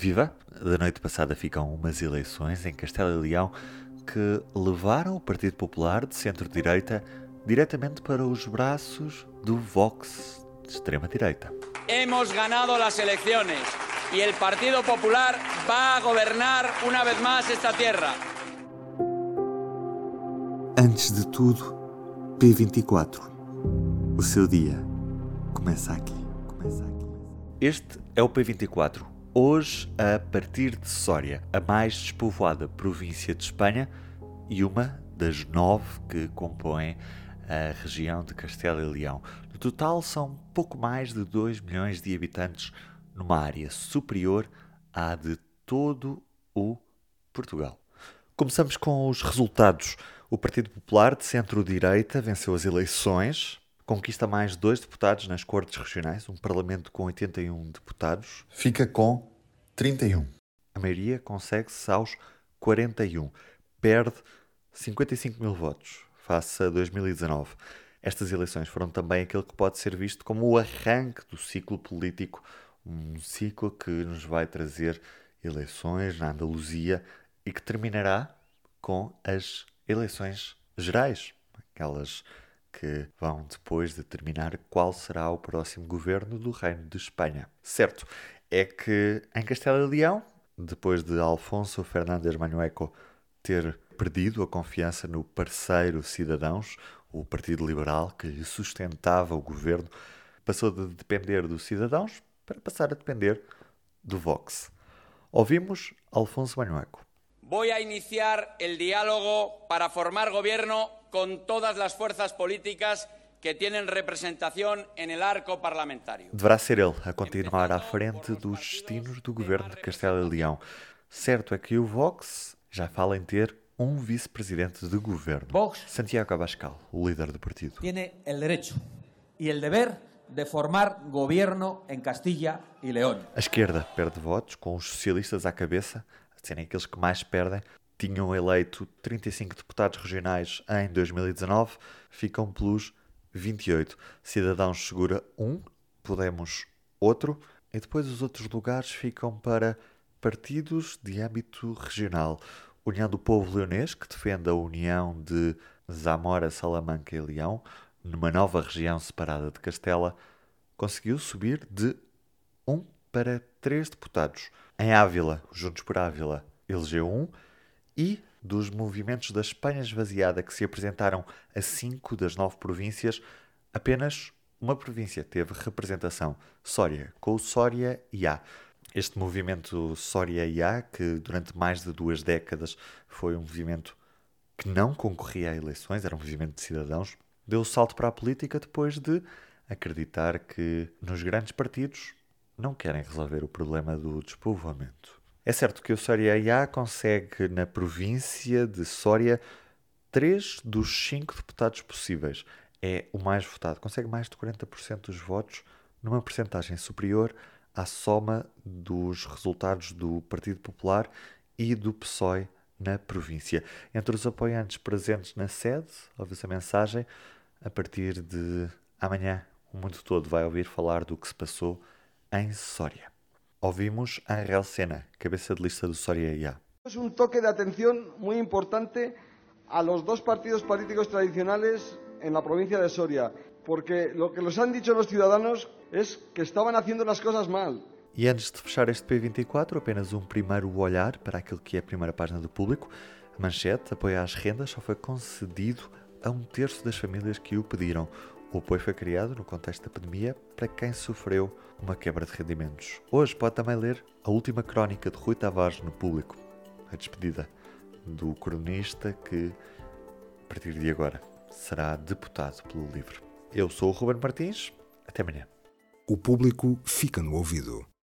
Viva! Da noite passada ficam umas eleições em Castelo e Leão que levaram o Partido Popular de centro-direita diretamente para os braços do Vox de extrema-direita. Hemos ganado las elecciones y el Partido Popular va a gobernar una vez más esta tierra. Antes de tudo, P24. O seu dia começa aqui. Começa aqui. Este é o P24. Hoje, a partir de Sória, a mais despovoada província de Espanha e uma das nove que compõem a região de Castelo e Leão. No total, são pouco mais de 2 milhões de habitantes numa área superior à de todo o Portugal. Começamos com os resultados. O Partido Popular de centro-direita venceu as eleições, conquista mais dois deputados nas Cortes Regionais, um Parlamento com 81 deputados. Fica com 31. A maioria consegue-se aos 41. Perde 55 mil votos, face a 2019. Estas eleições foram também aquele que pode ser visto como o arranque do ciclo político, um ciclo que nos vai trazer eleições na Andaluzia e que terminará com as eleições gerais, aquelas que vão depois determinar qual será o próximo governo do Reino de Espanha. Certo é que em Castelo e Leão, depois de Alfonso Fernández Manueco ter perdido a confiança no parceiro Cidadãos, o Partido Liberal que lhe sustentava o governo, passou de depender dos Cidadãos para passar a depender do Vox. Ouvimos Alfonso Manueco. Voy a iniciar el diálogo para formar gobierno con todas las fuerzas políticas que tienen representación en el arco parlamentario. Deverá ser ele a continuar à frente dos destinos do governo de Castelo e Leão. Certo é que o Vox já fala em ter um vice-presidente de governo. Vox Santiago Abascal, o líder do partido. tiene el derecho y el deber de formar gobierno en Castilla y León. A esquerda perde votos, com os socialistas à cabeça, a serem aqueles que mais perdem. Tinham eleito 35 deputados regionais em 2019, ficam pelos 28. Cidadãos segura um, Podemos outro, e depois os outros lugares ficam para partidos de âmbito regional. União do Povo Leonês, que defende a união de Zamora, Salamanca e Leão, numa nova região separada de Castela, conseguiu subir de um para três deputados. Em Ávila, Juntos por Ávila, elegeu um, e dos movimentos da Espanha esvaziada que se apresentaram a cinco das nove províncias, apenas uma província teve representação, Sória, com o Sória IA. Este movimento Sória IA, que durante mais de duas décadas foi um movimento que não concorria a eleições, era um movimento de cidadãos, deu o salto para a política depois de acreditar que nos grandes partidos não querem resolver o problema do despovoamento. É certo que o Soria IA consegue, na província de Soria, três dos cinco deputados possíveis. É o mais votado, consegue mais de 40% dos votos, numa percentagem superior à soma dos resultados do Partido Popular e do PSOE na província. Entre os apoiantes presentes na sede, ouve-se a mensagem, a partir de amanhã o mundo todo vai ouvir falar do que se passou em Soria. Ouvimos Angel Sena, cabeça de lista do Soria IA. Es un toque de atención muy importante a los dos partidos políticos tradicionales en la provincia de Soria, porque lo que nos han dicho los ciudadanos es que estaban haciendo las cosas mal. E antes de fechar este P24, apenas um primeiro olhar para aquilo que é a primeira página do público. A manchete, apoio às rendas, só foi concedido a um terço das famílias que o pediram. O apoio foi criado no contexto da pandemia para quem sofreu uma quebra de rendimentos. Hoje pode também ler a última crónica de Rui Tavares no público, a despedida do cronista que, a partir de agora, será deputado pelo LIVRE. Eu sou o Ruben Martins, até amanhã. O público fica no ouvido.